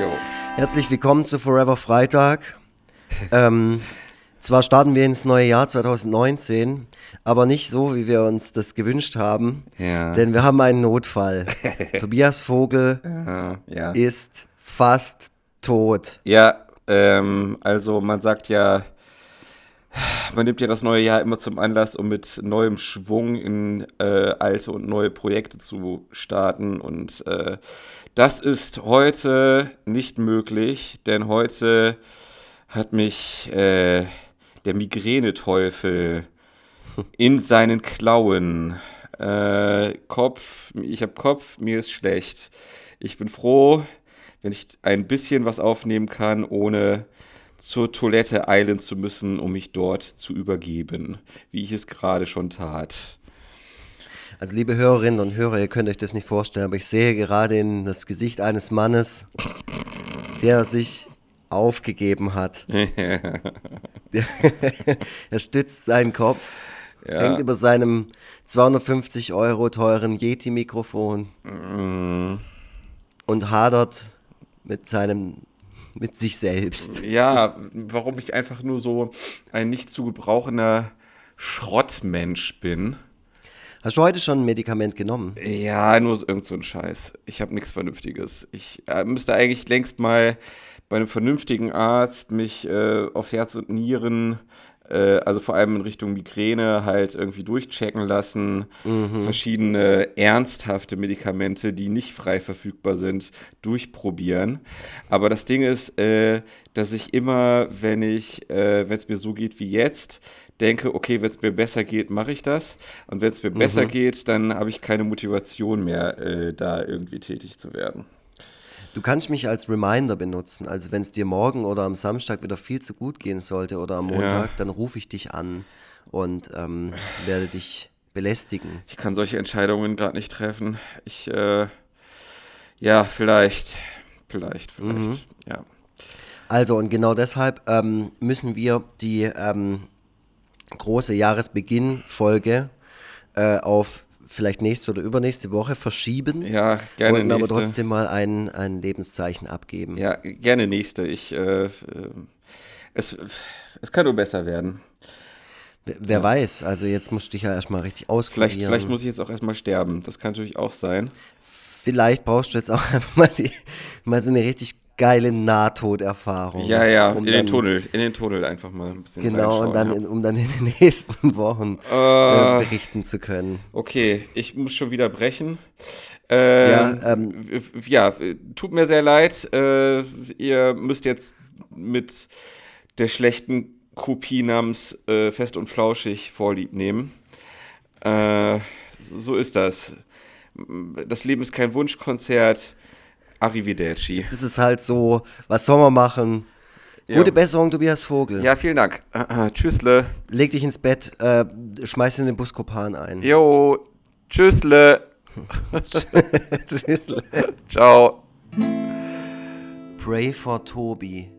Jo. Herzlich willkommen zu Forever Freitag. ähm, zwar starten wir ins neue Jahr 2019, aber nicht so, wie wir uns das gewünscht haben, Ja. denn wir haben einen Notfall. Tobias Vogel Ja, ist fast tot. ja ähm, also man sagt ja, man nimmt ja das neue Jahr immer zum Anlass, um mit neuem Schwung in äh, alte und neue Projekte zu starten. Und äh, das ist heute nicht möglich, denn heute hat mich äh, der Migräneteufel in seinen Klauen. Äh, Kopf, ich habe Kopf, mir ist schlecht. Ich bin froh, wenn ich ein bisschen was aufnehmen kann, ohne zur Toilette eilen zu müssen, um mich dort zu übergeben, wie ich es gerade schon tat. Also liebe Hörerinnen und Hörer, ihr könnt euch das nicht vorstellen, aber ich sehe gerade in das Gesicht eines Mannes, der sich aufgegeben hat. er stützt seinen Kopf, Ja. hängt über seinem 250 Euro teuren Yeti-Mikrofon und hadert mit seinem, mit sich selbst. Ja, warum ich einfach nur so ein nicht zu gebrauchender Schrottmensch bin. Hast du heute schon ein Medikament genommen? Ja, nur irgend so ein Scheiß. Ich habe nichts Vernünftiges. Ich äh, müsste eigentlich längst mal bei einem vernünftigen Arzt mich äh, auf Herz und Nieren, also vor allem in Richtung Migräne, halt irgendwie durchchecken lassen. Verschiedene ernsthafte Medikamente, die nicht frei verfügbar sind, durchprobieren. Aber das Ding ist, äh, dass ich immer, wenn ich, äh, wenn es mir so geht wie jetzt, denke, okay, wenn es mir besser geht, mache ich das. Und wenn es mir besser geht, dann habe ich keine Motivation mehr, äh, da irgendwie tätig zu werden. Du kannst mich als Reminder benutzen. Also wenn es dir morgen oder am Samstag wieder viel zu gut gehen sollte oder am Montag, dann rufe ich dich an und ähm, werde dich belästigen. Ich kann solche Entscheidungen gerade nicht treffen. Ich, äh, ja, vielleicht, vielleicht, vielleicht, ja. Also und genau deshalb ähm, müssen wir die ähm, große Jahresbeginn-Folge äh, auf vielleicht nächste oder übernächste Woche verschieben. Ja, gerne wollten aber nächste. trotzdem mal ein, ein Lebenszeichen abgeben. Ja, gerne nächste. Ich, äh, äh, es, es kann nur besser werden. Wer, wer weiß, also jetzt musst du dich ja erstmal richtig auskurieren. Vielleicht, vielleicht muss ich jetzt auch erstmal sterben. Das kann natürlich auch sein. Vielleicht brauchst du jetzt auch einfach mal, die, mal so eine richtig geile Nahtoderfahrung. Ja, ja, um in dann, den Tunnel. In den Tunnel einfach mal ein bisschen Genau, und dann, ja. um dann in den nächsten Wochen äh, Äh, berichten zu können. Okay, ich muss schon wieder brechen. Ähm, Ja, ähm, ja, äh, tut mir sehr leid. Äh, ihr müsst jetzt mit der schlechten Kopie namens äh, Fest und Flauschig vorlieb nehmen. Äh, so ist das. Das Leben ist kein Wunschkonzert. Arrivederci. Es ist halt so, was soll man machen? Ja. Gute Besserung, Tobias Vogel. Ja, vielen Dank. Äh, äh, tschüssle. Leg dich ins Bett, äh, schmeiß in den Buskopan ein. Jo, tschüssle. Tschüss. Ciao. Pray for Tobi.